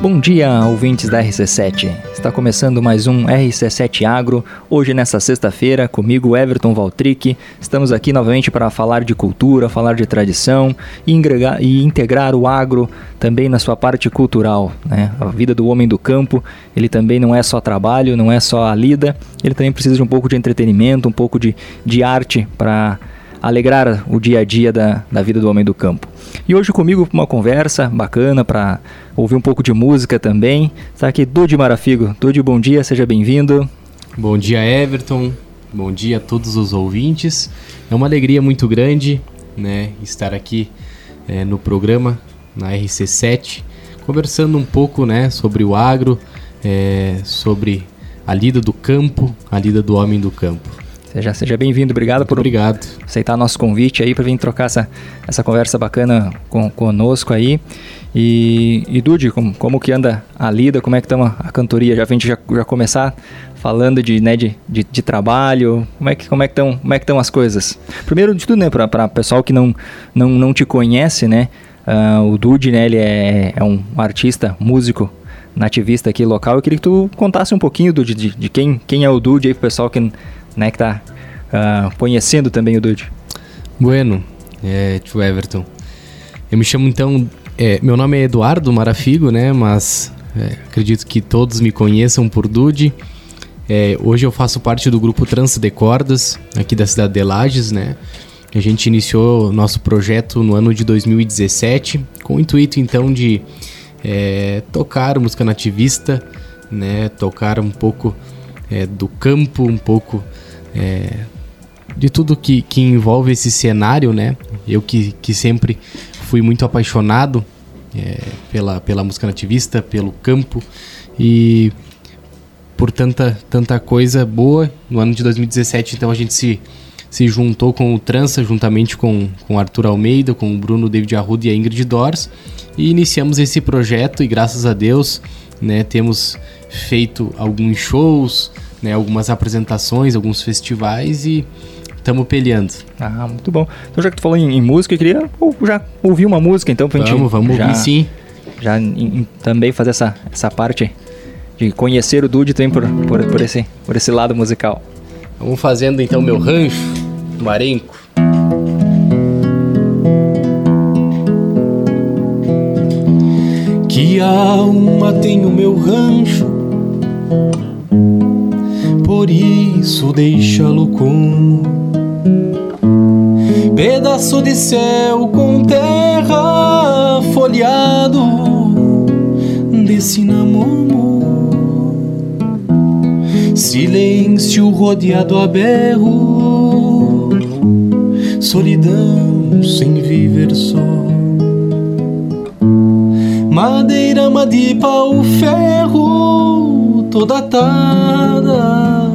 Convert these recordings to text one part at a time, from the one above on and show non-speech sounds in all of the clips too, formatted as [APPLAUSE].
Bom dia, ouvintes da RC7. Está começando mais um RC7 Agro, hoje nessa sexta-feira, comigo Everton Valtric. Estamos aqui novamente para falar de cultura, falar de tradição e, ingregar, e integrar o agro também na sua parte cultural. Né? A vida do homem do campo, ele também não é só trabalho, não é só a lida, ele também precisa de um pouco de entretenimento, um pouco de, de arte para alegrar o dia a dia da, da vida do homem do campo. E hoje comigo uma conversa bacana para ouvir um pouco de música também. Está aqui Dude Marafigo. Dude, bom dia, seja bem-vindo. Bom dia, Everton. Bom dia a todos os ouvintes. É uma alegria muito grande né, estar aqui é, no programa, na RC7, conversando um pouco né, sobre o agro, é, sobre a lida do campo, a lida do homem do campo. Seja, seja bem-vindo, obrigado Muito por obrigado. aceitar nosso convite aí para vir trocar essa, essa conversa bacana com, conosco aí. E, e Dude, como, como que anda a lida, como é que está a cantoria? Já a gente já, já começar falando de, né, de, de, de, trabalho, como é que como é que estão como é que estão as coisas? Primeiro de tudo, né, para pessoal que não, não, não te conhece, né, uh, o Dude, né, ele é, é um artista, músico, nativista aqui local. Eu queria que tu contasse um pouquinho Dude, de, de quem, quem é o Dude aí pro pessoal que né, que tá uh, conhecendo também o Dude. Bueno, é, tio Everton. Eu me chamo então. É, meu nome é Eduardo Marafigo, né? Mas é, acredito que todos me conheçam por Dude. É, hoje eu faço parte do grupo Trans de Cordas, aqui da cidade de Lages, né? A gente iniciou nosso projeto no ano de 2017, com o intuito então de é, tocar música nativista, né? Tocar um pouco é, do campo, um pouco é, de tudo que, que envolve esse cenário, né? Eu que, que sempre fui muito apaixonado é, pela, pela música nativista, pelo campo e por tanta, tanta coisa boa. No ano de 2017, então, a gente se, se juntou com o Trança, juntamente com, com Arthur Almeida, com o Bruno David Arruda e a Ingrid Dors, e iniciamos esse projeto e graças a Deus né, temos feito alguns shows, né, algumas apresentações, alguns festivais e estamos peleando. Ah, muito bom. Então já que tu falou em, em música, eu queria ou, já ouvir uma música então pra vamos, gente... Vamos, já, ouvir sim. Já em, também fazer essa, essa parte de conhecer o Dude também por, por, por, esse, por esse lado musical. Vamos fazendo então meu rancho, marenco. Que alma tem o meu rancho por isso deixa-lo com pedaço de céu com terra folhado desse namoro. Silêncio rodeado a berro solidão sem viver só. Madeira, de pau, ferro toda atada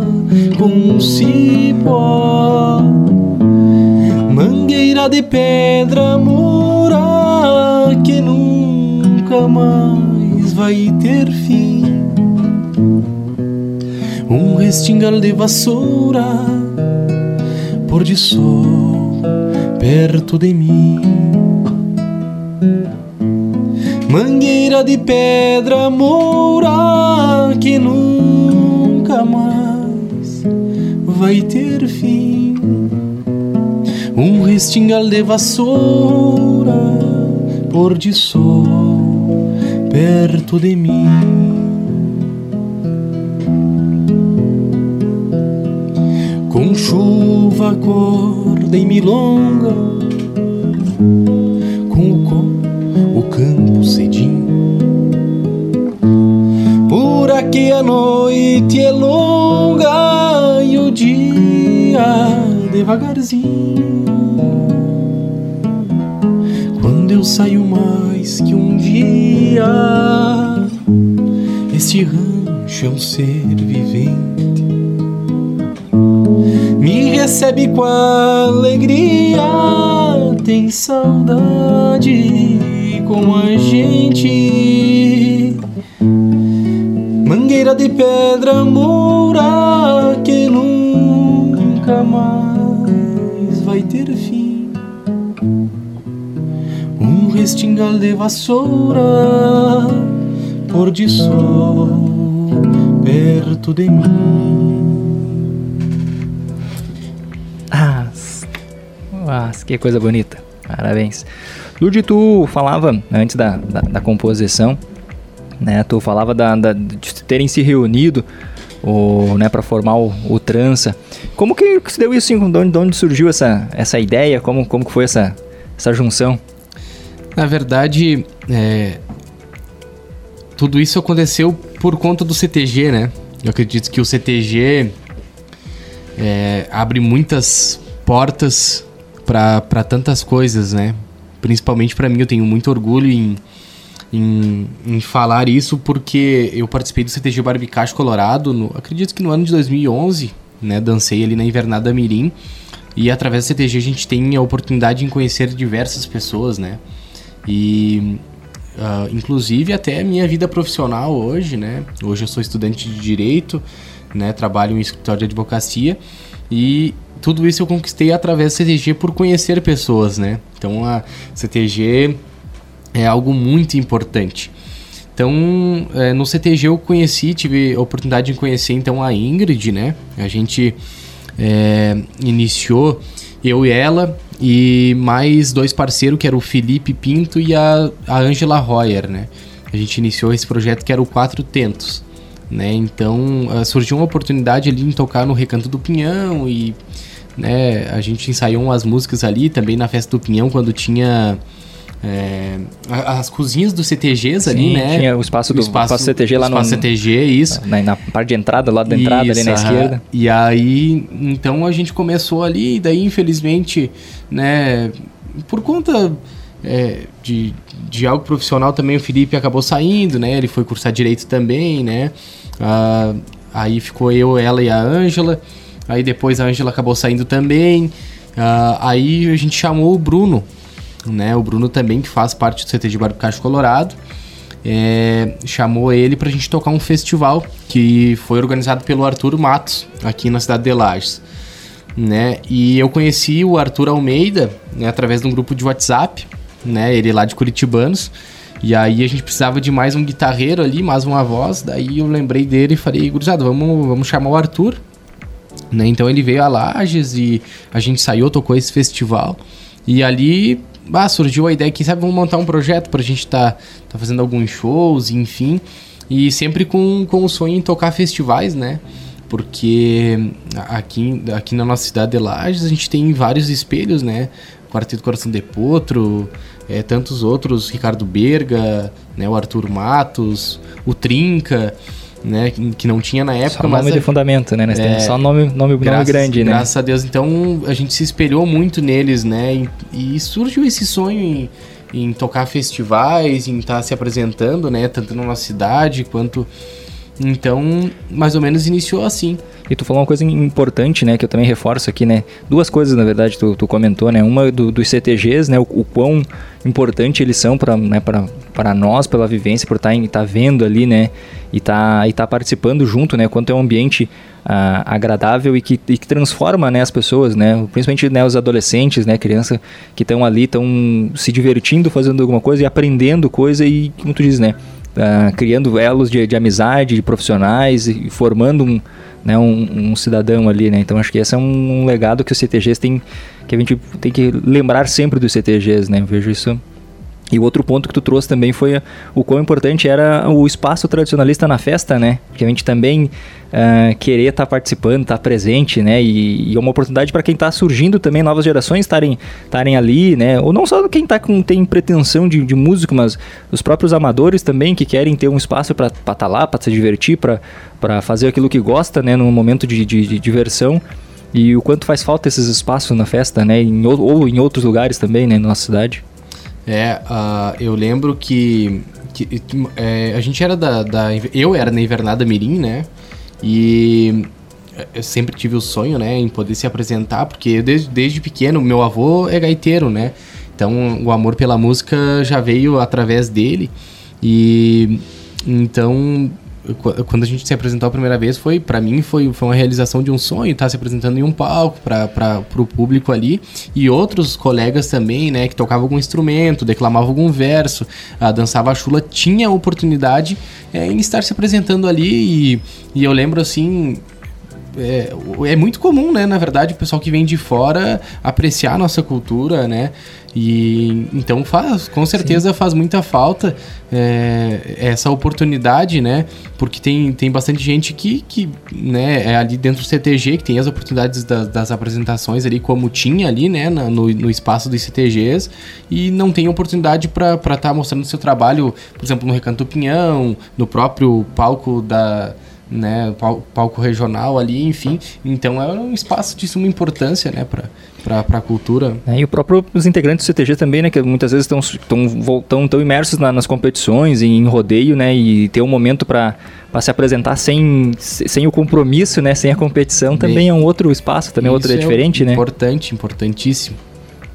com cipó, mangueira de pedra mora que nunca mais vai ter fim. Um restingal de vassoura, por de sol perto de mim. Mangueira de pedra mora que nunca mais vai ter fim. Um restingal de vassoura, por de sol, perto de mim. Com chuva, corda e milonga, noite é longa dia devagarzinho. Quando eu saio mais que um dia, este rancho é um ser vivente. Me recebe com alegria, tem saudade com a gente. Mangueira de pedra moura que nunca mais vai ter fim. Um restingal de vassoura, de sol perto de mim. Ah, ah, que coisa bonita. Parabéns. Ludi, tu falava antes da, da, da composição, né? Tu falava da, da, de terem se reunido o, né, para formar o, o trança. Como que, se deu isso? Assim, de onde, de onde surgiu essa, essa ideia? Como, como que foi essa, essa junção? Na verdade, é, tudo isso aconteceu por conta do CTG, né? Eu acredito que o CTG é, abre muitas portas para tantas coisas, né? Principalmente para mim, eu tenho muito orgulho em, em, em, falar isso porque eu participei do CTG Barbicacho Colorado, no, acredito que no ano de 2011, né? Dancei ali na Invernada Mirim e através do CTG a gente tem a oportunidade de conhecer diversas pessoas, né? E uh, inclusive até minha vida profissional hoje, né? Hoje eu sou estudante de direito, né? Trabalho em escritório de advocacia e tudo isso eu conquistei através do CTG por conhecer pessoas, né? Então a CTG é algo muito importante. Então, é, no CTG eu conheci, tive a oportunidade de conhecer então a Ingrid, né? A gente é, iniciou eu e ela e mais dois parceiros que era o Felipe Pinto e a, a Angela Royer, né? A gente iniciou esse projeto que era o Quatro Tentos, né? Então uh, surgiu uma oportunidade ali em tocar no Recanto do Pinhão e né, a gente ensaiou umas músicas ali também na festa do Pinhão quando tinha é, as cozinhas do CTGs ali, né? Tinha o espaço do o espaço, espaço CTG lá no. Espaço CTG, isso. Na, na, parte de entrada, lado da entrada isso, ali na esquerda. E aí, então a gente começou ali, e daí, infelizmente, né, por conta é, de, de algo profissional também, o Felipe acabou saindo, né? Ele foi cursar direito também, né? Ah, aí ficou eu, ela e a Ângela. Aí depois a Ângela acabou saindo também. Ah, aí a gente chamou o Bruno né? O Bruno também, que faz parte do CTG Barbicacho Colorado, é, chamou ele para a gente tocar um festival que foi organizado pelo Arthur Matos, aqui na cidade de Lages. Né? E eu conheci o Arthur Almeida né, através de um grupo de WhatsApp, né? Ele lá de Curitibanos. E aí a gente precisava de mais um guitarreiro ali, mais uma voz. Daí eu lembrei dele e falei, gurizada, vamos, vamos chamar o Arthur. Né? Então ele veio a Lages e a gente saiu, tocou esse festival. E ali bah, surgiu a ideia que sabe vamos montar um projeto pra gente tá, tá fazendo alguns shows, enfim, e sempre com, com o sonho em tocar festivais, né? Porque aqui, aqui na nossa cidade de Lages a gente tem vários espelhos, né? Quarteto Coração de Potro, é, tantos outros, Ricardo Berga, né, o Arthur Matos, o Trinca né? Que não tinha na época. Só nome de fundamento, né? Nós é, temos só nome, nome, graças, nome grande, né? Graças a Deus. Então a gente se espelhou muito neles, né? E, e surgiu esse sonho em, em tocar festivais, em estar tá se apresentando, né? Tanto na nossa cidade quanto. Então, mais ou menos iniciou assim. E tu falou uma coisa importante, né, que eu também reforço aqui, né? Duas coisas, na verdade, tu, tu comentou, né? Uma do, dos CTGs, né? O, o quão importante eles são para né, nós, pela vivência, por estar tá, tá vendo ali, né? E tá, e tá participando junto, né? Quanto é um ambiente ah, agradável e que, e que transforma, né, as pessoas, né? Principalmente né, os adolescentes, né? Crianças que estão ali, estão se divertindo, fazendo alguma coisa e aprendendo coisa e, como tu diz, né? Ah, criando elos de, de amizade, de profissionais e formando um né, um, um, cidadão ali, né? Então acho que esse é um, um, legado que os CTGs têm, que a gente tem que lembrar sempre dos CTGs, né? Eu vejo isso. E o outro ponto que tu trouxe também foi o quão importante era o espaço tradicionalista na festa, né? Que a gente também uh, querer estar tá participando, estar tá presente, né? E, e, é uma oportunidade para quem está surgindo também, novas gerações estarem ali, né? Ou não só quem tá com, tem pretensão de, de músico, mas os próprios amadores também que querem ter um espaço para estar tá lá, para se divertir, para fazer aquilo que gosta, né? Num momento de, de, de diversão e o quanto faz falta esses espaços na festa, né? Em, ou em outros lugares também, né? Na nossa cidade. É, uh, eu lembro que, que é, a gente era da, da, Eu era na Invernada Mirim, né? E eu sempre tive o sonho, né, em poder se apresentar, porque desde, desde pequeno, meu avô é gaiteiro, né? Então o amor pela música já veio através dele. E então quando a gente se apresentou a primeira vez, foi para mim foi, foi uma realização de um sonho, estar tá se apresentando em um palco para o público ali. E outros colegas também, né, que tocavam algum instrumento, declamavam algum verso, a dançava a chula, tinha a oportunidade é, em estar se apresentando ali. E, e eu lembro assim é, é, muito comum, né, na verdade, o pessoal que vem de fora apreciar a nossa cultura, né? E então faz, com certeza Sim. faz muita falta é, essa oportunidade, né? Porque tem, tem bastante gente que, que né, é ali dentro do CTG, que tem as oportunidades das, das apresentações ali, como tinha ali, né, no, no espaço dos CTGs, e não tem oportunidade para estar tá mostrando seu trabalho, por exemplo, no Recanto Pinhão, no próprio palco da né, palco regional ali, enfim. Então é um espaço de suma importância, né, para para a cultura. É, e o próprio os integrantes do CTG também, né, que muitas vezes estão tão, tão imersos na, nas competições e em rodeio, né, e ter um momento para se apresentar sem, sem o compromisso, né, sem a competição, também é um outro espaço, também é outro é diferente, é né? Importante, importantíssimo.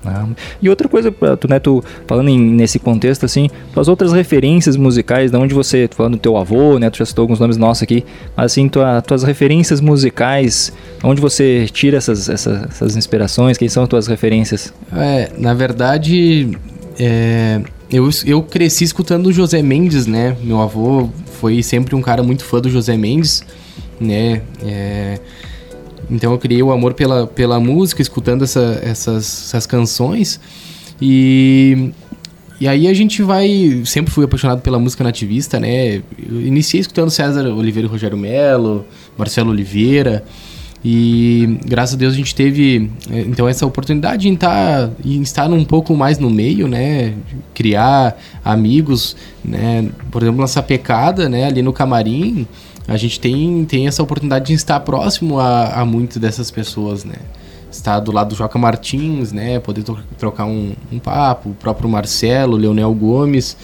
Ah, e outra coisa, tu, né, tu falando em, nesse contexto, assim, as outras referências musicais, de onde você, falando do teu avô, né, tu já citou alguns nomes nossos aqui, mas assim, tua, tuas referências musicais, onde você tira essas, essas, essas inspirações, quem são as tuas referências? É, na verdade, é, eu, eu cresci escutando José Mendes, né, meu avô foi sempre um cara muito fã do José Mendes, né, é, então eu criei o amor pela, pela música, escutando essa, essas, essas canções. E, e aí a gente vai. Sempre fui apaixonado pela música nativista, né? Eu iniciei escutando César Oliveira e Rogério Melo, Marcelo Oliveira. E graças a Deus a gente teve é, então essa oportunidade de estar, em estar um pouco mais no meio, né? Criar amigos, né? Por exemplo, nossa pecada, né? Ali no camarim a gente tem, tem essa oportunidade de estar próximo a, a muitas dessas pessoas, né? Estar do lado do Joca Martins, né? Poder trocar um, um papo, o próprio Marcelo, Leonel Gomes.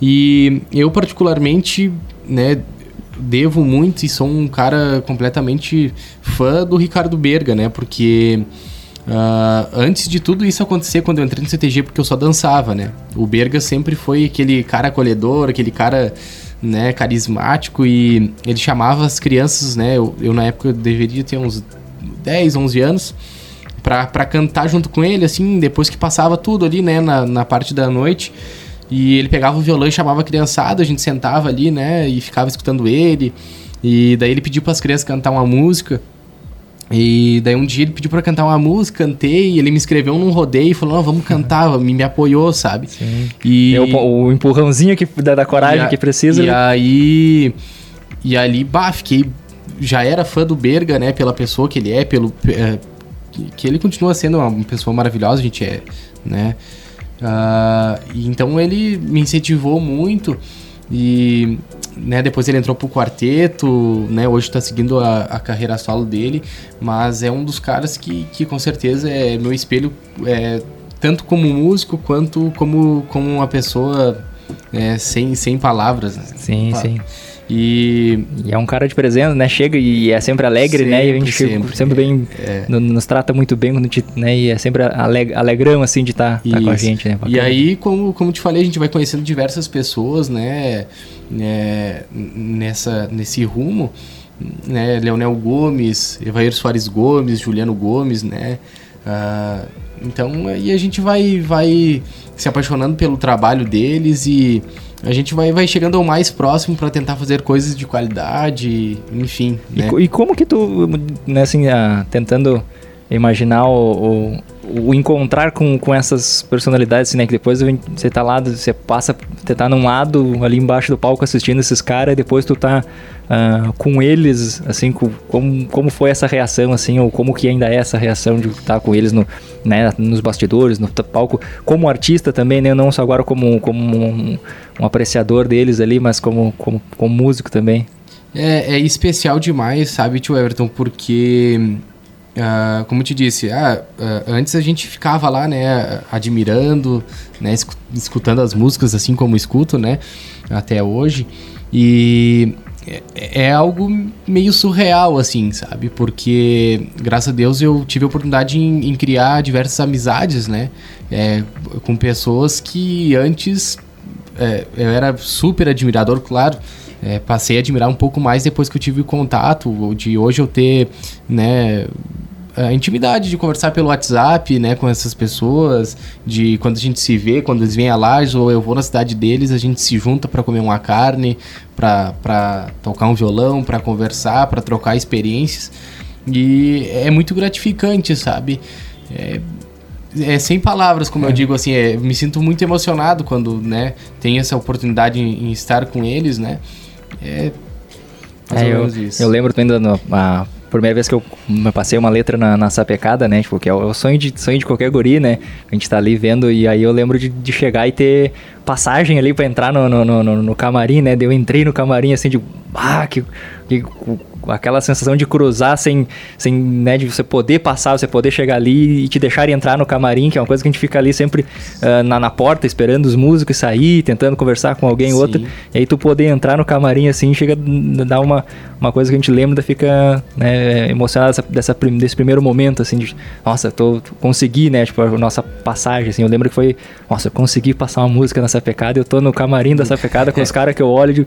E eu, particularmente, né? Devo muito e sou um cara completamente fã do Ricardo Berga, né? Porque Uh, antes de tudo isso acontecer, quando eu entrei no CTG, porque eu só dançava, né? O Berga sempre foi aquele cara acolhedor, aquele cara né, carismático e ele chamava as crianças, né, eu, eu na época deveria ter uns 10, 11 anos, para cantar junto com ele, assim, depois que passava tudo ali, né, na, na parte da noite. E ele pegava o violão e chamava a criançada, a gente sentava ali, né, e ficava escutando ele. E daí ele pediu para as crianças cantar uma música. E daí um dia ele pediu para cantar uma música, cantei, ele me escreveu num rodeio e falou, não, vamos cantar, [LAUGHS] me, me apoiou, sabe? Sim. E é o, o, empurrãozinho que, da, da coragem a, que precisa. E né? aí. E ali, bah, fiquei. Já era fã do Berga, né? Pela pessoa que ele é, pelo. É, que ele continua sendo uma pessoa maravilhosa, a gente é, né? Uh, então ele me incentivou muito. E né, depois ele entrou pro quarteto, né, hoje está seguindo a, a, carreira solo dele, mas é um dos caras que, que com certeza é meu espelho, é, tanto como músico quanto como, como uma pessoa é, sem, sem palavras. Né? Sim, sim. E... e... é um cara de presença, né? Chega e é sempre alegre, sempre, né? E a gente sempre, sempre bem é. nos trata muito bem quando gente, né? E é sempre aleg alegrão assim de estar tá, tá com a gente, né? Bacana. E aí, como, como te falei, a gente vai conhecendo diversas pessoas, né? É, nessa nesse rumo, né? Leonel Gomes, Evair Soares Gomes, Juliano Gomes, né? Uh, então aí a gente vai vai se apaixonando pelo trabalho deles e a gente vai, vai chegando ao mais próximo para tentar fazer coisas de qualidade, enfim. Né? E, e, como que tu, né, assim, ah, tentando imaginar o, o, o, encontrar com, com essas personalidades, assim, né? Que depois você tá lá, você passa, você tá num lado ali embaixo do palco assistindo esses caras, e depois tu tá uh, com eles, assim, com, como, como foi essa reação, assim, ou como que ainda é essa reação de estar com eles no, né, nos bastidores, no palco, como artista também, né? Não só agora como, como um, um apreciador deles ali, mas como, como, como músico também. É, é especial demais, sabe, tio Everton, porque Uh, como eu te disse, uh, antes a gente ficava lá, né, admirando, né, escutando as músicas assim como escuto, né, até hoje. E é, é, algo meio surreal, assim, sabe? Porque, graças a Deus, eu tive a oportunidade em, em criar diversas amizades, né, é, com pessoas que antes é, eu era super admirador, claro, é, passei a admirar um pouco mais depois que eu tive contato, de hoje eu ter, né, a intimidade de conversar pelo WhatsApp, né, com essas pessoas, de quando a gente se vê, quando eles vêm a Lages ou eu vou na cidade deles, a gente se junta para comer uma carne, para tocar um violão, para conversar, para trocar experiências. E é muito gratificante, sabe? É, é sem palavras, como é. eu digo assim, é, me sinto muito emocionado quando, né, tem essa oportunidade em, em estar com eles, né? É, é eu, eu, lembro ainda no, a primeira vez que eu passei uma letra na, na sapecada, né? Tipo, que é o sonho de, sonho de qualquer guri, né? A gente tá ali vendo e aí eu lembro de, de chegar e ter passagem ali para entrar no, no, no, no, camarim, né? Eu entrei no camarim assim de... Ah, que, que aquela sensação de cruzar sem, sem né, de você poder passar, você poder chegar ali e te deixar entrar no camarim, que é uma coisa que a gente fica ali sempre uh, na, na porta, esperando os músicos sair, tentando conversar com alguém ou outro, e aí tu poder entrar no camarim assim, chega a dar uma, uma coisa que a gente lembra, fica né, emocionado dessa, dessa, desse primeiro momento, assim, de, nossa, tô, consegui, né, tipo, a nossa passagem, assim, eu lembro que foi, nossa, eu consegui passar uma música nessa pecada, eu tô no camarim dessa pecada com os [LAUGHS] caras que eu olho, de,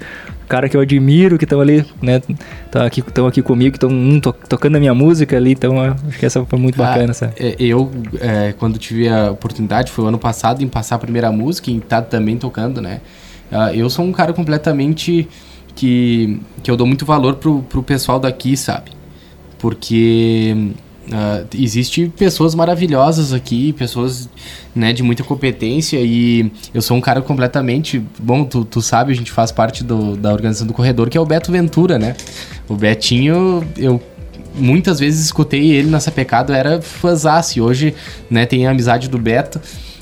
cara que eu admiro, que estão ali, né, estão aqui, aqui comigo, estão um, to, tocando a minha música ali, então acho que essa foi muito ah, bacana, sabe? É, eu, é, quando tive a oportunidade, foi o ano passado, em passar a primeira música e estar tá também tocando, né, uh, eu sou um cara completamente que, que eu dou muito valor pro, pro pessoal daqui, sabe? Porque uh, existe pessoas maravilhosas aqui, pessoas né, de muita competência e eu sou um cara completamente... Bom, tu, tu sabe, a gente faz parte do, da organização do Corredor, que é o Beto Ventura, né? O Betinho, eu muitas vezes escutei ele nessa pecado, era fãzasse. Hoje, né, tem a amizade do Beto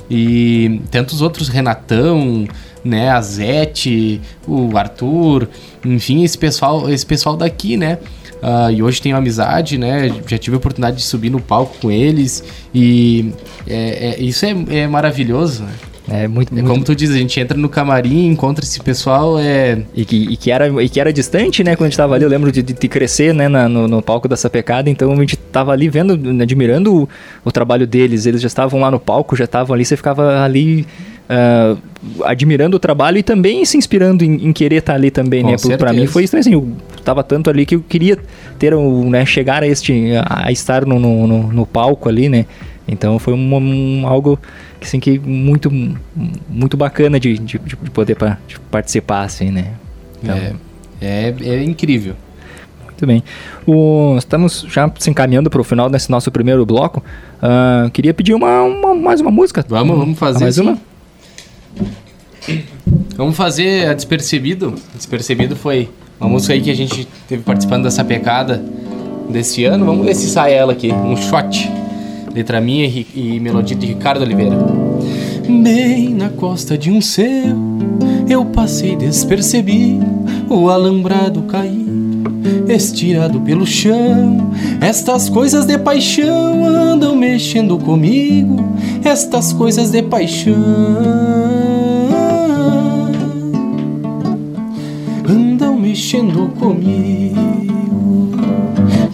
e tantos outros, Renatão, né, a Zete, o Arthur, enfim, esse pessoal, esse pessoal daqui, né? Uh, e hoje tenho amizade, né? Já tive a oportunidade de subir no palco com eles e é, é, isso é, é maravilhoso, né? É muito, é muito... como tu diz, a gente entra no camarim, encontra esse pessoal, é... E que, e que, era, e que era distante, né? Quando a gente tava ali, eu lembro de, de, crescer, né? Na, no, no, palco dessa pecada, então a gente tava ali vendo, admirando o, o trabalho deles. Eles já estavam lá no palco, já estavam ali, você ficava ali uh, admirando o trabalho e também se inspirando em, em querer estar tá ali também, Com né? Para mim foi isso, assim, eu tava tanto ali que eu queria ter, um, né, chegar a este, a estar no, no, no, no palco ali, né? Então foi um, um, algo assim, que muito, muito bacana de, de, de poder pra, de participar, assim, né? Então, é, é, é incrível. Muito bem. O, estamos já se encaminhando para o final desse nosso primeiro bloco. Uh, queria pedir uma, uma, mais uma música. Vamos, vamos fazer. Mais sim. uma? Vamos fazer a Despercebido. Despercebido foi uma música aí que a gente teve participando dessa pecada desse ano. Vamos ver se sai ela aqui. Um shot. Letra minha e, e melodia de Ricardo Oliveira. Bem na costa de um céu, eu passei despercebido, o alambrado cair, estirado pelo chão. Estas coisas de paixão andam mexendo comigo, estas coisas de paixão andam mexendo comigo.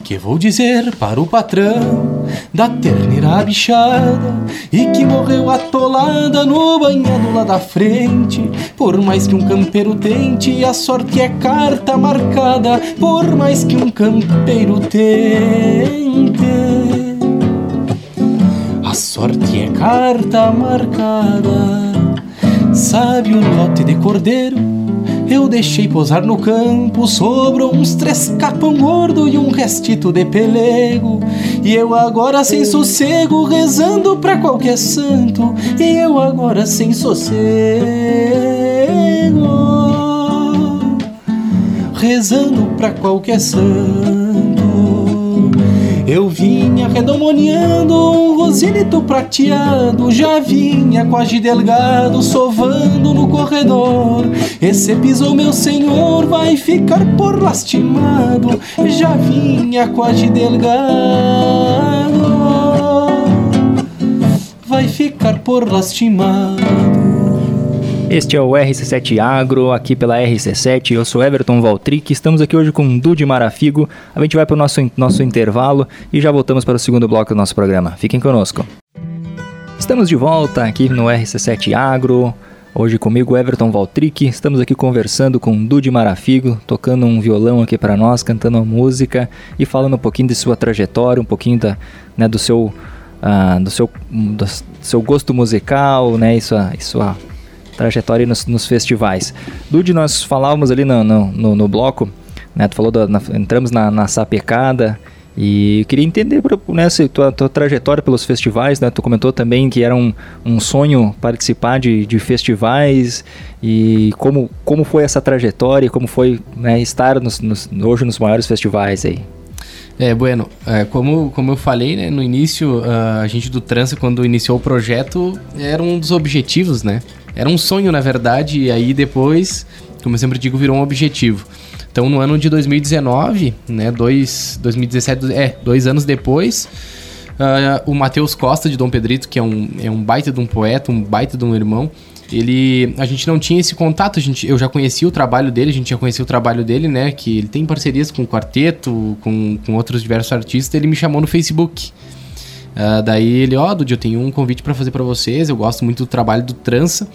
Que vou dizer para o patrão da terneira bichada e que morreu atolada no banhado lá da frente. Por mais que um campeiro tente, a sorte é carta marcada. Por mais que um campeiro tente, a sorte é carta marcada. Sabe o lote de cordeiro? Eu deixei posar no campo, sobrou uns três capão gordo e um restito de pelego. E eu agora sem sossego, rezando pra qualquer santo. E eu agora sem sossego, rezando pra qualquer santo. Eu vinha redomoniando um rosilito prateado, já vinha quase delgado, sovando no corredor. Esse pisou meu senhor, vai ficar por lastimado, já vinha quase delgado, vai ficar por lastimado. Este é o RC7 Agro, aqui pela RC7. Eu sou Everton Valtric. Estamos aqui hoje com Dude Marafigo. A gente vai para o nosso, nosso intervalo e já voltamos para o segundo bloco do nosso programa. Fiquem conosco. Estamos de volta aqui no RC7 Agro. Hoje comigo Everton Valtric, estamos aqui conversando com Dude Marafigo, tocando um violão aqui para nós, cantando uma música e falando um pouquinho de sua trajetória, um pouquinho da, né, do seu uh, do seu do seu gosto musical, né, e sua, e sua trajetória nos, nos festivais. Dude, nós falávamos ali no, no, no, bloco, né, tu falou, na, entramos na, na sapecada, e queria entender né, tua, tua trajetória pelos festivais, né? Tu comentou também que era um, um sonho participar de, de festivais e como, como foi essa trajetória, como foi né, estar nos, nos, hoje nos maiores festivais aí. É, bueno, é, como, como eu falei né, no início, a gente do Trança, quando iniciou o projeto, era um dos objetivos, né? Era um sonho, na verdade, e aí depois, como eu sempre digo, virou um objetivo. Então, no ano de 2019, né, dois, 2017, é, dois anos depois, uh, o Matheus Costa de Dom Pedrito, que é um, é um baita de um poeta, um baita de um irmão, ele a gente não tinha esse contato, a gente, eu já conhecia o trabalho dele, a gente já conhecia o trabalho dele, né, que ele tem parcerias com o quarteto, com, com outros diversos artistas, ele me chamou no Facebook. Uh, daí ele, ó, oh, eu tenho um convite para fazer para vocês, eu gosto muito do trabalho do Trança.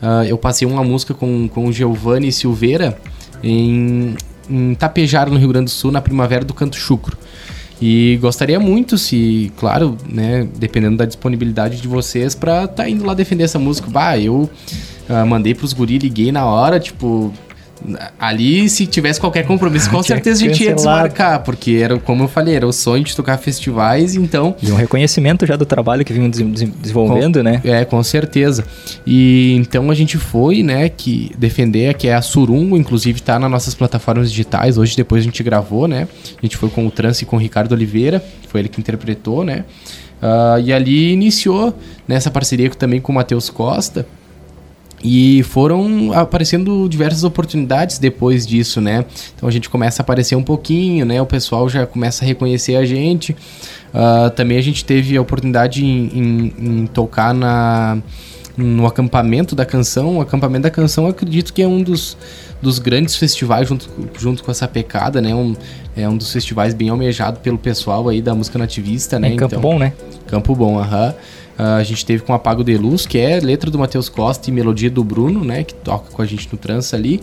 Uh, eu passei uma música com, com o Giovanni Silveira, em, em Tapejar, no Rio Grande do Sul, na primavera do Canto Chucro. E gostaria muito, se, claro, né, dependendo da disponibilidade de vocês, pra tá indo lá defender essa música. Bah, eu uh, mandei pros guri, liguei na hora, tipo, Ali, se tivesse qualquer compromisso, com [LAUGHS] certeza a gente ia desmarcar, porque era, como eu falei, era o sonho de tocar festivais, então. E um reconhecimento já do trabalho que vinham desenvolvendo, com, né? É, com certeza. E então a gente foi, né, que defender, que é a Surungo, inclusive tá nas nossas plataformas digitais. Hoje, depois a gente gravou, né? A gente foi com o Trance e com o Ricardo Oliveira, foi ele que interpretou, né? Uh, e ali iniciou nessa parceria também com o Matheus Costa e foram aparecendo diversas oportunidades depois disso, né? Então a gente começa a aparecer um pouquinho, né? O pessoal já começa a reconhecer a gente. Uh, também a gente teve a oportunidade em, em, em, tocar na, no acampamento da canção. O acampamento da canção acredito que é um dos, dos grandes festivais junto, junto com essa pecada, né? Um, é um dos festivais bem almejado pelo pessoal aí da música nativista, né? É Campo então, Bom, né? Campo Bom, aham. Uh -huh. Uh, a gente teve com Apago de Luz, que é letra do Matheus Costa e melodia do Bruno, né? Que toca com a gente no trança ali.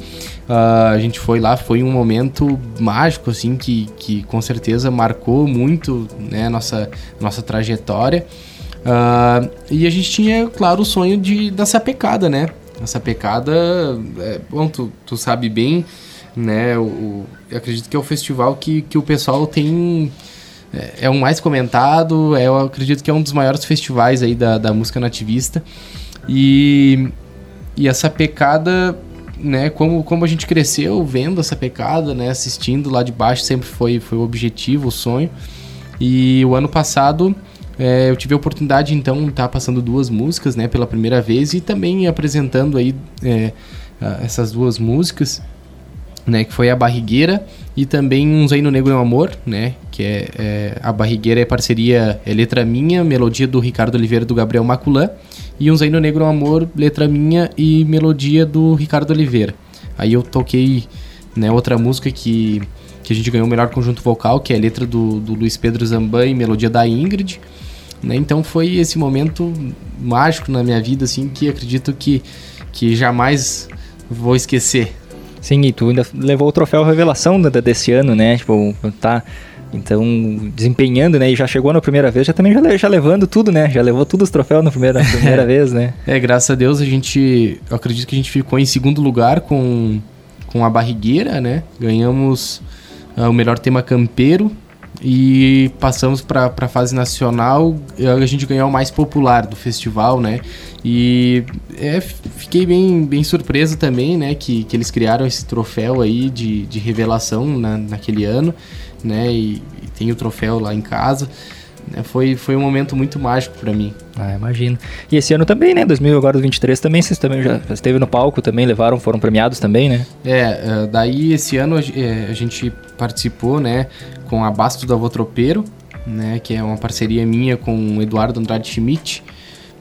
Uh, a gente foi lá, foi um momento mágico, assim, que, que com certeza marcou muito né, a nossa, nossa trajetória. Uh, e a gente tinha, claro, o sonho de, dessa pecada, né? Essa pecada, é, bom, tu, tu sabe bem, né? O, eu acredito que é o festival que, que o pessoal tem é, é o mais comentado, é, eu acredito que é um dos maiores festivais aí da, da música nativista. E, e essa pecada, né, como, como a gente cresceu vendo essa pecada, né, assistindo lá de baixo, sempre foi, foi o objetivo, o sonho. E o ano passado é, eu tive a oportunidade então de estar passando duas músicas, né, pela primeira vez e também apresentando aí é, essas duas músicas né, que foi a Barrigueira e também um Zaino Negro é um Amor, né, que é, é, a Barrigueira é parceria, é letra minha, melodia do Ricardo Oliveira do Gabriel Maculan, e um Zaino Negro é um Amor, letra minha e melodia do Ricardo Oliveira. Aí eu toquei, né, outra música que, que a gente ganhou o melhor conjunto vocal, que é a letra do, do Luiz Pedro Zamban e melodia da Ingrid, né, então foi esse momento mágico na minha vida, assim, que acredito que, que jamais vou esquecer, Sim, e tu ainda levou o troféu Revelação desse ano, né? Tipo, tá. Então, desempenhando, né? E já chegou na primeira vez, já também já, já levando tudo, né? Já levou todos os troféus na primeira, na primeira [LAUGHS] vez, né? É, graças a Deus a gente. Eu acredito que a gente ficou em segundo lugar com, com a barrigueira, né? Ganhamos uh, o melhor tema campeiro e passamos para a fase nacional. A gente ganhou o mais popular do festival, né? E é, fiquei bem, bem surpreso também, né, que, que eles criaram esse troféu aí de, de revelação na, naquele ano, né, e, e tem o troféu lá em casa. Né, foi, foi um momento muito mágico para mim. Ah, imagino. E esse ano também, né? 2023 também, vocês também já esteve no palco também, levaram, foram premiados também, né? É, é daí esse ano a, a gente participou, né, com a Basto da Votropeiro, né, que é uma parceria minha com o Eduardo Andrade Schmidt,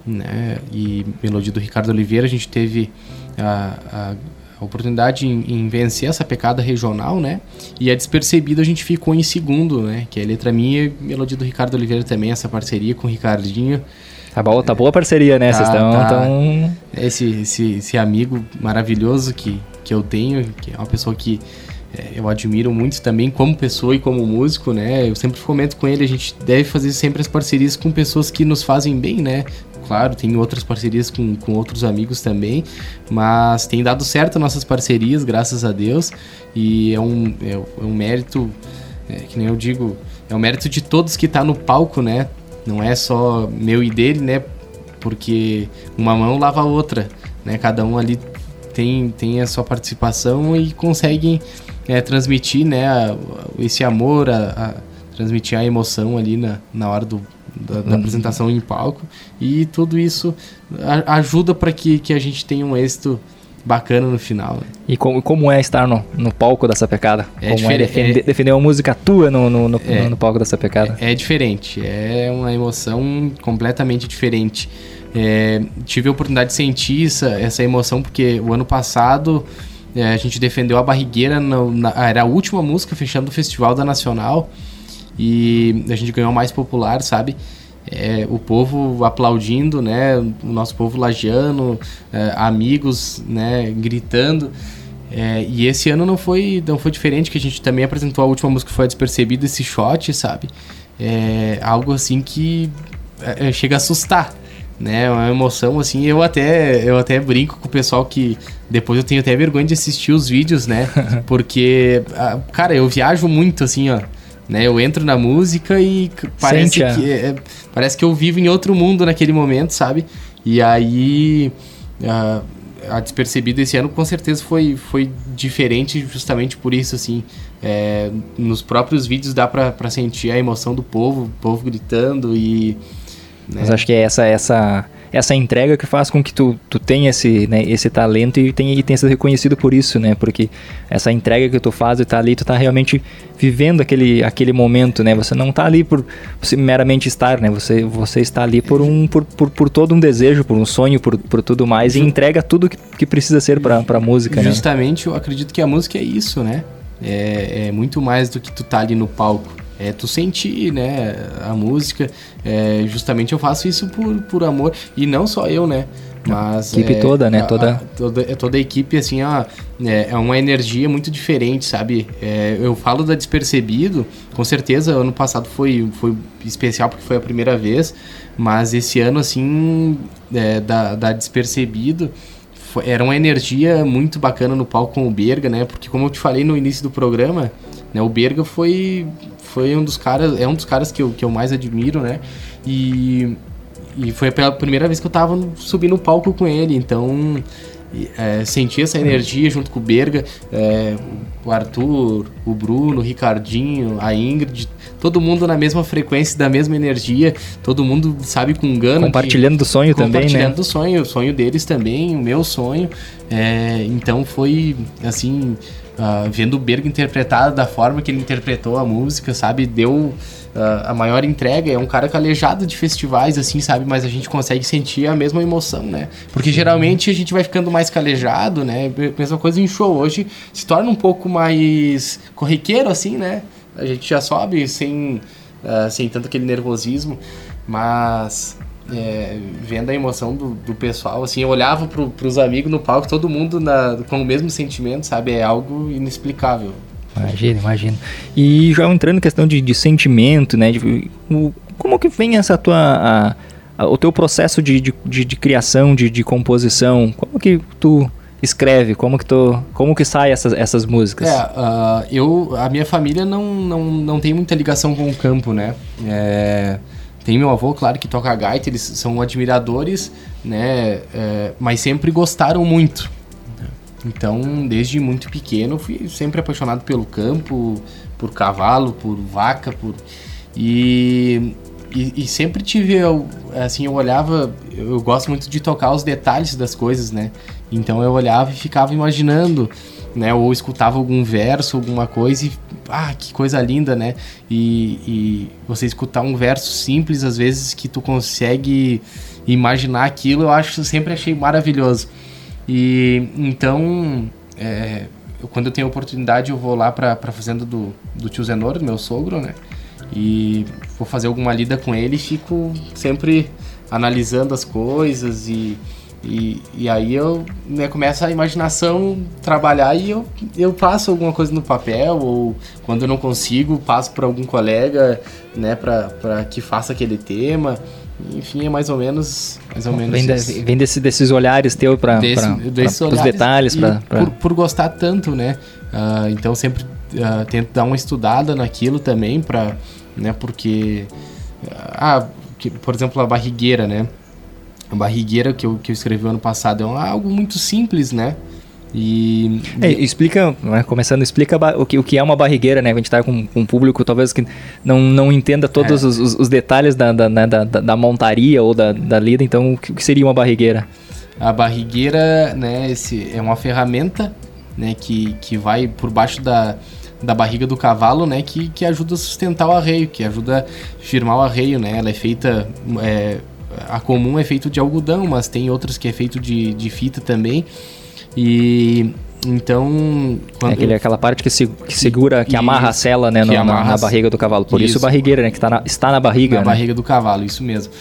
né? E melodia do Ricardo Oliveira, a gente teve a, a, oportunidade em, em, vencer essa pecada regional, né? E a despercebido a gente ficou em segundo, né? Que é a letra minha e melodia do Ricardo Oliveira também, essa parceria com o Ricardinho. Tá boa, tá boa a parceria, né? Vocês estão. Tá, tá. Tão... Esse, esse, esse amigo maravilhoso que, que eu tenho, que é uma pessoa que é, eu admiro muito também como pessoa e como músico, né? Eu sempre comento com ele, a gente deve fazer sempre as parcerias com pessoas que nos fazem bem, né? Claro, tem outras parcerias com, com outros amigos também, mas tem dado certo nossas parcerias, graças a Deus, e é um, é, é um mérito, é, que nem eu digo, é um mérito de todos que tá no palco, né? Não é só meu e dele, né? Porque uma mão lava a outra, né? Cada um ali tem, tem a sua participação e conseguem é, transmitir, né? Esse amor, a, a, transmitir a emoção ali na, na hora do, da, da uhum. apresentação em palco. E tudo isso a, ajuda para que, que a gente tenha um êxito bacana no final. Né? E como, como é estar no, no palco dessa pecada? É como é, defender, é defender uma música tua no, no, no, é, no palco dessa pecada? É, é, diferente, é uma emoção completamente diferente. É, tive a oportunidade de sentir essa, essa emoção porque o ano passado é, a gente defendeu a barrigueira, na, era a última música fechando o Festival da Nacional e a gente ganhou mais popular, sabe? é, o povo aplaudindo, né? O nosso povo lagiano, é, amigos, né? Gritando. É, e esse ano não foi, não foi diferente, que a gente também apresentou a última música que foi Despercebido, esse shot, sabe? É algo assim que é, é, chega a assustar, né? Uma emoção assim. Eu até, eu até brinco com o pessoal que depois eu tenho até vergonha de assistir os vídeos, né? [LAUGHS] Porque, ah, cara, eu viajo muito assim, ó né? Eu entro na música e parece Sente, que é, parece que eu vivo em outro mundo naquele momento, sabe? E aí a, a despercebido esse ano com certeza foi foi diferente justamente por isso assim. É, nos próprios vídeos dá para sentir a emoção do povo, o povo gritando e né? Mas acho que é essa essa essa entrega que faz com que tu, tu tenha esse, né, esse talento e tenha, e tenha sido reconhecido por isso, né? Porque essa entrega que tu faz e tá ali, tu tá realmente vivendo aquele, aquele momento, né? Você não tá ali por meramente estar, né? Você, você está ali por um por, por, por todo um desejo, por um sonho, por, por tudo mais e entrega tudo que, que precisa ser para a música, né? Justamente, né? eu acredito que a música é isso, né? É, é muito mais do que tu tá ali no palco é tu sentir, né, a música. É, justamente eu faço isso por, por amor. E não só eu, né? Mas. A equipe é, toda, né? A, toda... A, toda, é toda a equipe, assim, ó, é, é uma energia muito diferente, sabe? É, eu falo da Despercebido, com certeza, ano passado foi, foi especial porque foi a primeira vez, mas esse ano, assim, é, da, da Despercebido. Foi, era uma energia muito bacana no palco com o Berga, né? Porque como eu te falei no início do programa, né, o Berga foi foi um dos caras, é um dos caras que eu, que eu mais admiro, né? E, e foi pela primeira vez que eu tava subindo no palco com ele, então é, senti essa energia junto com o Berga, é, o Arthur, o Bruno, o Ricardinho, a Ingrid, todo mundo na mesma frequência, da mesma energia, todo mundo sabe com gana. Compartilhando de, do sonho também, né? Compartilhando do sonho, o sonho deles também, o meu sonho. É, então foi assim Uh, vendo o Berg interpretado da forma que ele interpretou a música, sabe? Deu uh, a maior entrega. É um cara calejado de festivais, assim, sabe? Mas a gente consegue sentir a mesma emoção, né? Porque geralmente a gente vai ficando mais calejado, né? Mesma coisa em show. Hoje se torna um pouco mais corriqueiro, assim, né? A gente já sobe sem, uh, sem tanto aquele nervosismo. Mas é, vendo a emoção do, do pessoal, assim, eu olhava pro, pros amigos no palco, todo mundo na, com o mesmo sentimento, sabe? É algo inexplicável. Imagina, imagina. E já entrando em questão de, de sentimento, né? De, o, como que vem essa tua... A, a, o teu processo de, de, de, criação, de, de composição? Como que tu escreve? Como que tu, como que sai essas, essas músicas? É, uh, eu, a minha família não, não, não tem muita ligação com o campo, né? É, tem meu avô, claro, que toca gaita, eles são admiradores, né? É, mas sempre gostaram muito. Então, desde muito pequeno, fui sempre apaixonado pelo campo, por cavalo, por vaca, por e, e, e sempre tive, assim, eu olhava, eu gosto muito de tocar os detalhes das coisas, né? Então eu olhava e ficava imaginando né? Ou escutava algum verso, alguma coisa e ah, que coisa linda, né? E, e, você escutar um verso simples, às vezes que tu consegue imaginar aquilo, eu acho sempre achei maravilhoso. E então, é, quando eu tenho oportunidade, eu vou lá para a fazenda do, do tio Zenor, do meu sogro, né? E vou fazer alguma lida com ele e fico sempre analisando as coisas e, e, e aí eu né, começo a imaginação trabalhar e eu, eu passo alguma coisa no papel ou quando eu não consigo passo para algum colega né, para que faça aquele tema. Enfim, é mais ou menos, mais ou menos vem, de, vem desse, desses olhares teu para os detalhes. Pra, pra... Por, por, gostar tanto, né? Uh, então sempre uh, tento dar uma estudada naquilo também, pra, né? porque, ah, que, por exemplo, a barrigueira, né? A barrigueira que eu, que eu escrevi ano passado é algo muito simples, né? E, é, explica, né, começando, explica o que, o que é uma barrigueira, né? A gente tá com, com um público talvez que não, não entenda todos é. os, os, detalhes da, da, né, da, da, montaria ou da, da lida, então o que seria uma barrigueira? A barrigueira, né, esse é uma ferramenta, né, que, que vai por baixo da, da barriga do cavalo, né, que, que ajuda a sustentar o arreio, que ajuda a firmar o arreio, né? Ela é feita é, a comum é feito de algodão, mas tem outras que é feito de, de fita também. E então. Quando... É aquele, aquela parte que, se, que segura, que amarra a sela né, no, amarra na, na, barriga do cavalo. Por isso, isso barrigueira, né? Que tá na, está na barriga. Na né? barriga do cavalo, isso mesmo.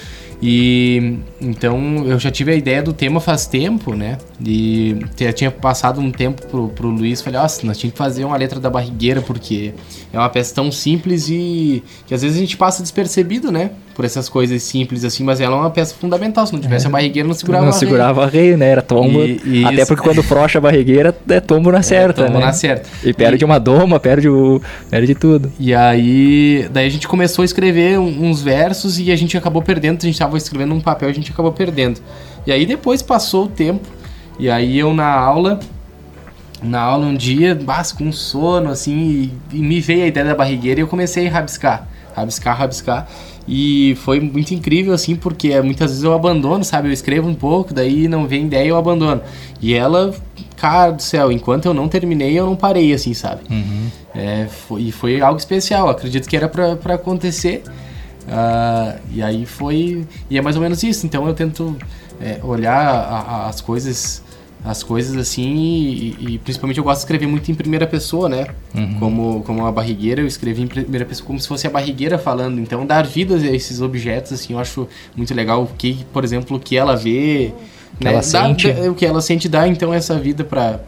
E então eu já tive a ideia do tema faz tempo, né? E já tinha passado um tempo pro, pro Luiz, falei, nossa, nós tínhamos que fazer uma letra da barrigueira, porque é uma peça tão simples e que às vezes a gente passa despercebido, né? Por essas coisas simples assim, mas ela é uma peça fundamental. Se não tivesse é. a barrigueira, não segurava não a segurava a rei, né? Era tombo. E, até porque quando [LAUGHS] frocha a barrigueira, é tombo na é, certa, é, tombo né? na certa. E perde e... uma doma, perde o. perde tudo. E aí. Daí a gente começou a escrever uns versos e a gente acabou perdendo. A gente tava escrevendo um papel e a gente acabou perdendo. E aí depois passou o tempo. E aí eu na aula na aula um dia, mas com sono, assim, e, e, me veio a ideia da barrigueira e eu comecei a rabiscar, rabiscar, rabiscar. E foi muito incrível, assim, porque muitas vezes eu abandono, sabe? Eu escrevo um pouco, daí não vem ideia e eu abandono. E ela, cara do céu, enquanto eu não terminei, eu não parei, assim, sabe? Uhum. É, foi, e foi algo especial, acredito que era para acontecer. Uh, e aí foi. E é mais ou menos isso, então eu tento é, olhar a, a, as coisas as coisas assim e, e, principalmente eu gosto de escrever muito em primeira pessoa, né? Uhum. Como, como a barrigueira, eu escrevi em primeira pessoa como se fosse a barrigueira falando. Então dar vida a esses objetos, assim, eu acho muito legal. O que, por exemplo, o que ela vê, que né? ela dá, sente. o que ela sente dá então essa vida para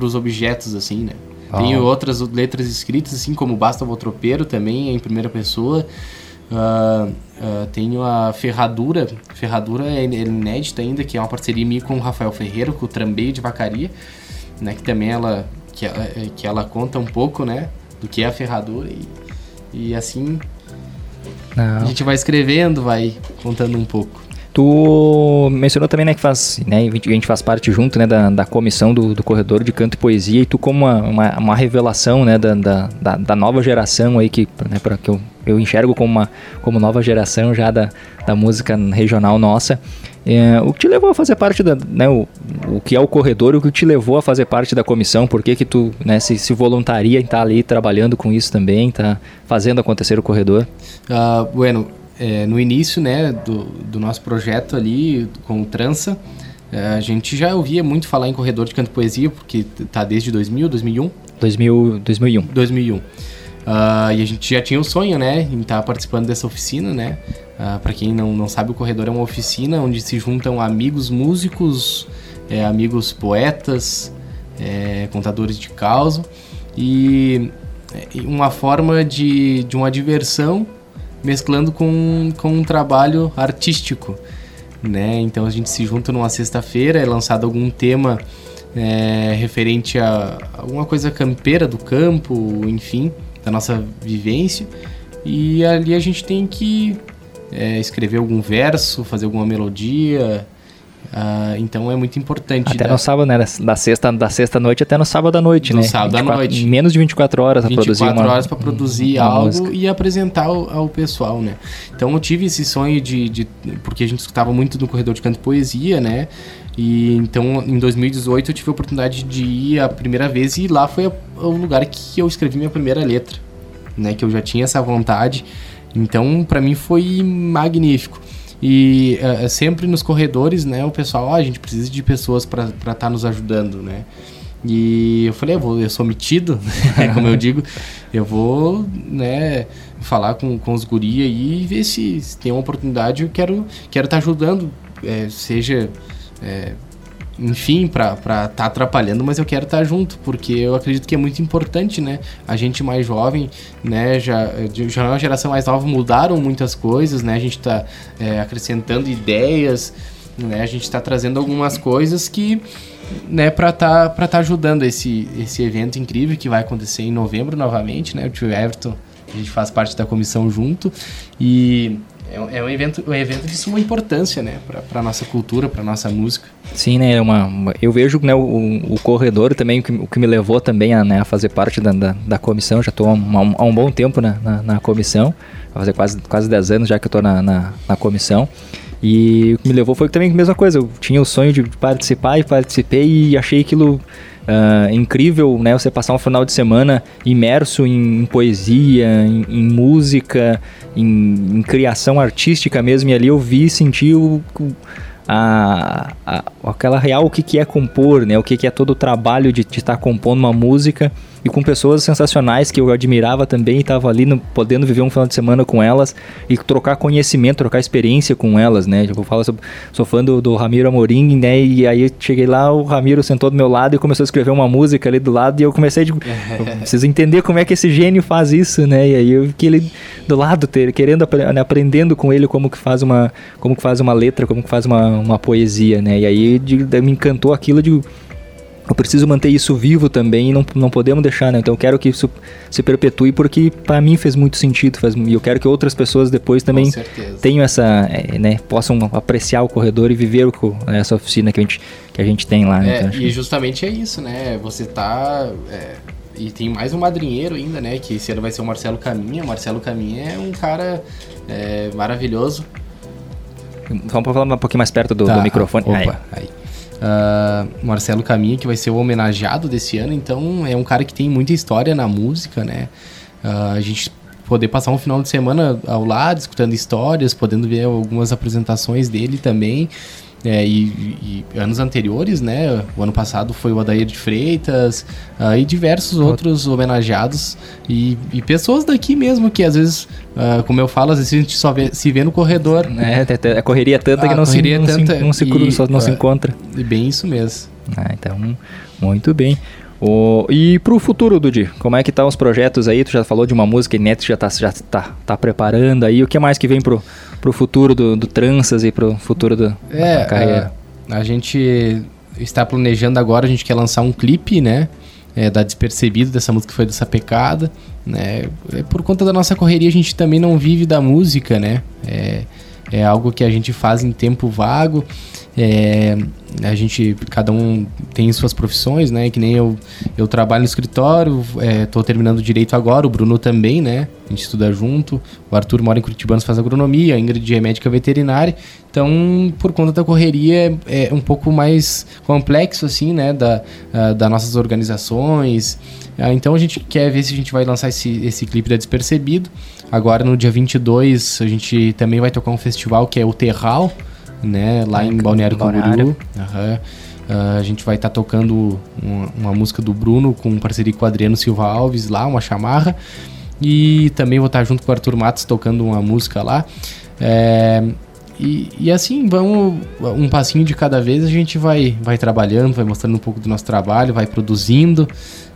os objetos, assim, né? Oh. Tenho outras letras escritas, assim, como Basta o Tropeiro também, em primeira pessoa. Uh, uh, tenho a Ferradura, Ferradura é inédita ainda, que é uma parceria minha com o Rafael Ferreira, com o Trambeio de Vacaria, né, que também ela que, ela, é, que ela conta um pouco, né, do que é a ferradura e, e assim Não. a gente vai escrevendo, vai contando um pouco. Tu mencionou também, né, que faz, né, a gente faz parte junto, né, da, da comissão do, do Corredor de Canto e Poesia, e tu como uma, uma, uma revelação, né, da, da, da, nova geração aí, que, né, para que eu, eu enxergo como uma como nova geração já da, da música regional nossa, é, o que te levou a fazer parte da, né, o, o que é o Corredor, o que te levou a fazer parte da comissão, por que que tu, né, se, se voluntaria em estar ali trabalhando com isso também, tá fazendo acontecer o Corredor? Uh, bueno, é, no início né, do, do nosso projeto ali com o Trança, é, a gente já ouvia muito falar em corredor de canto e poesia, porque está desde 2000, 2001? 2000, 2001. 2001. Uh, e a gente já tinha o sonho, né, em estar tá participando dessa oficina, né? Uh, ah, Para quem não, não sabe, o corredor é uma oficina onde se juntam amigos músicos, é, amigos poetas, é, contadores de causa e é, uma forma de, de uma diversão mesclando com, com um trabalho artístico, né? Então a gente se junta numa sexta-feira, é lançado algum tema é, referente a alguma coisa campeira do campo, enfim, da nossa vivência, e ali a gente tem que é, escrever algum verso, fazer alguma melodia, Uh, então é muito importante. Até da... no sábado, né? Da sexta, da sexta noite até no sábado à noite, no né? sábado 24, à noite. Menos de 24 horas para produzir 24 horas para produzir uma algo música. e apresentar ao, ao, pessoal, né? Então eu tive esse sonho de, de... Porque a gente escutava muito no Corredor de Canto e Poesia, né? E então em 2018 eu tive a oportunidade de ir a primeira vez e lá foi o lugar que eu escrevi minha primeira letra, né? Que eu já tinha essa vontade. Então para mim foi magnífico. E uh, sempre nos corredores, né, o pessoal, oh, a gente precisa de pessoas para estar tá nos ajudando, né? E eu falei, eu, vou, eu sou metido, [LAUGHS] né, como eu digo, eu vou, né, falar com, com os guri aí e ver se, se tem uma oportunidade, eu quero quero estar tá ajudando, é, seja, é, enfim, para estar tá atrapalhando, mas eu quero estar tá junto, porque eu acredito que é muito importante, né, a gente mais jovem, né, já, já uma geração mais nova, mudaram muitas coisas, né, a gente está é, acrescentando ideias, né, a gente está trazendo algumas coisas que né, para estar tá, tá ajudando esse, esse evento incrível que vai acontecer em novembro novamente, né? O tio Everton, a gente faz parte da comissão junto. E é, é um evento, um evento de suma importância, né, para nossa cultura, para nossa música. Sim, né, uma, uma eu vejo né, o, o corredor também, o que, o que me levou também a, né, a fazer parte da, da, da comissão, já estou há, um, há um bom tempo na, na, na, comissão, vai fazer quase, quase 10 anos já que eu estou na, na, na comissão, e o que me levou foi também a mesma coisa. Eu tinha o sonho de participar e participei e achei aquilo uh, incrível, né? Você passar um final de semana imerso em, em poesia, em, em música, em, em, criação artística mesmo. E ali eu vi senti o a, a, aquela real o que, que é compor, né? O que, que é todo o trabalho de estar tá compondo uma música e com pessoas sensacionais que eu admirava também, estava ali no, podendo viver um final de semana com elas e trocar conhecimento, trocar experiência com elas, né? Tipo, eu falo sobre, sou fã do, do Ramiro Amorim, né? E aí cheguei lá, o Ramiro sentou do meu lado e começou a escrever uma música ali do lado e eu comecei a eu [LAUGHS] preciso entender como é que esse gênio faz isso, né? E aí eu fiquei ali do lado, ter, querendo né, aprendendo com ele como que faz uma como que faz uma letra, como que faz uma, uma poesia, né? E aí de, me encantou aquilo de eu preciso manter isso vivo também e não, não podemos deixar, né? Então eu quero que isso se perpetue porque para mim fez muito sentido faz, e eu quero que outras pessoas depois também tenham essa, é, né? Possam apreciar o corredor e viver o, né, essa oficina que a gente, que a gente tem lá. Né? É, então, e justamente é isso, né? Você tá... É, e tem mais um madrinheiro ainda, né? Que esse ano vai ser o Marcelo Caminha. O Marcelo Caminha é um cara é, maravilhoso. Vamos falar um pouquinho mais perto do, tá, do microfone. Opa, aí. aí uh, Marcelo Caminha, que vai ser o homenageado desse ano. Então, é um cara que tem muita história na música, né? Uh, a gente poder passar um final de semana ao lado, escutando histórias, podendo ver algumas apresentações dele também. É, e, e, anos anteriores, né? O ano passado foi o Adair de Freitas uh, e diversos outros homenageados e, e, pessoas daqui mesmo que às vezes, uh, como eu falo, às vezes a gente só vê, se vê no corredor. É, a correria tanta que não se, não, tanta, se, não se, cruza, só não se encontra. É bem isso mesmo. Ah, então, muito bem. O, e pro futuro, Dudi, como é que tá os projetos aí? Tu já falou de uma música inédita, já tá, já tá, tá preparando aí. O que mais que vem pro, pro futuro do, do Tranças e pro futuro do, é, da carreira? A, a gente está planejando agora, a gente quer lançar um clipe, né? É, da Despercebido, dessa música que foi dessa pecada, né? É, por conta da nossa correria, a gente também não vive da música, né? É, é algo que a gente faz em tempo vago. É, a gente, cada um tem suas profissões, né? Que nem eu, eu trabalho no escritório, estou é, terminando direito agora, o Bruno também, né? A gente estuda junto. O Arthur mora em Curitiba, faz agronomia, a Ingrid é médica veterinária. Então, por conta da correria, é, é um pouco mais complexo, assim, né? Da, uh, das nossas organizações. Uh, então, a gente quer ver se a gente vai lançar esse, esse clipe da Despercebido. Agora, no dia 22, a gente também vai tocar um festival que é o Terral né? Lá em Balneário Camboriú. Uhum. Uh, a gente vai estar tá tocando uma, uma, música do Bruno com parceria com o Adriano Silva Alves lá, uma chamarra. E também vou estar tá junto com o Arthur Matos tocando uma música lá. É, e, e, assim, vamos um passinho de cada vez, a gente vai, vai trabalhando, vai mostrando um pouco do nosso trabalho, vai produzindo,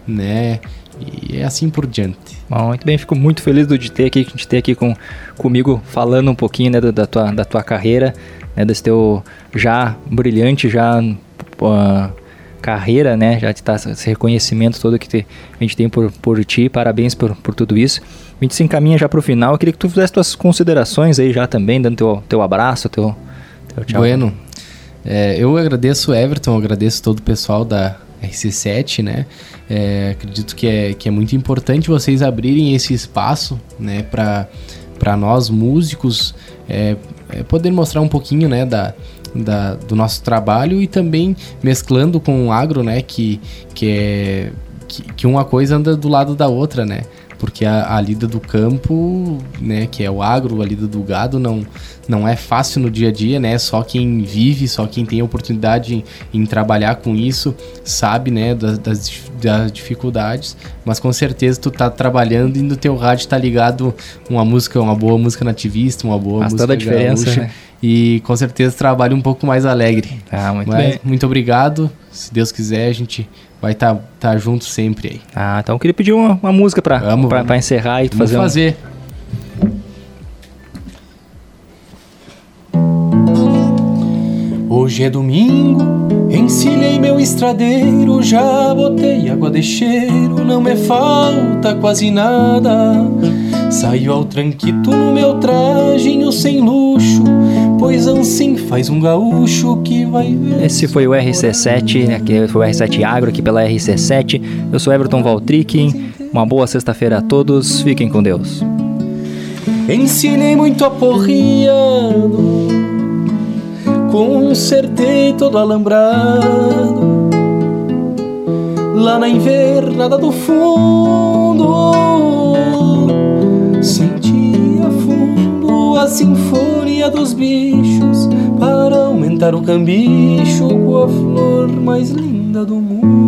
né? E é assim por diante. Bom, muito bem, fico muito feliz de ter aqui, de ter aqui com, comigo falando um pouquinho né, da, tua, da tua carreira, né, desse teu já brilhante, já uh, carreira, né, já tá esse reconhecimento todo que te, a gente tem por, por ti, parabéns por, por tudo isso. A gente se encaminha já para o final, eu queria que tu fizesse tuas considerações aí já também, dando teu, teu abraço, teu, teu tchau. Bueno, é, eu agradeço Everton, agradeço todo o pessoal da RC7, né, é, acredito que é, que é muito importante vocês abrirem esse espaço, né, para nós músicos, é, é, poder mostrar um pouquinho, né, da, da, do nosso trabalho e também mesclando com o agro, né, que, que é que, que uma coisa anda do lado da outra, né? Porque a, a, lida do campo, né, que é o agro, a lida do gado, não, não é fácil no dia a dia, né? Só quem vive, só quem tem oportunidade em, em trabalhar com isso sabe, né, das, das, das, dificuldades. Mas com certeza tu tá trabalhando e no teu rádio tá ligado uma música, uma boa música nativista, uma boa Faz música toda a diferença, gaúcha, né? E com certeza trabalha um pouco mais alegre. Ah, muito mas, bem. Muito obrigado. Se Deus quiser, a gente vai estar tá, tá junto sempre aí. Ah, então eu queria pedir uma, uma música para pra, encerrar e fazer. Vamos fazer. Um... Hoje é domingo, encilhei meu estradeiro, já botei água de cheiro, não me falta quase nada. Saio ao tranquito no meu trajinho sem luxo, pois assim faz um gaúcho que vai ver. Esse foi o RC7, aqui foi o R7 Agro aqui pela RC7. Eu sou Everton Valtrick. Uma boa sexta-feira a todos. Fiquem com Deus. Ensinei muito aporriado, consertei todo alambrado. Lá na invernada do fundo a dos bichos para aumentar o cambicho com a flor mais linda do mundo.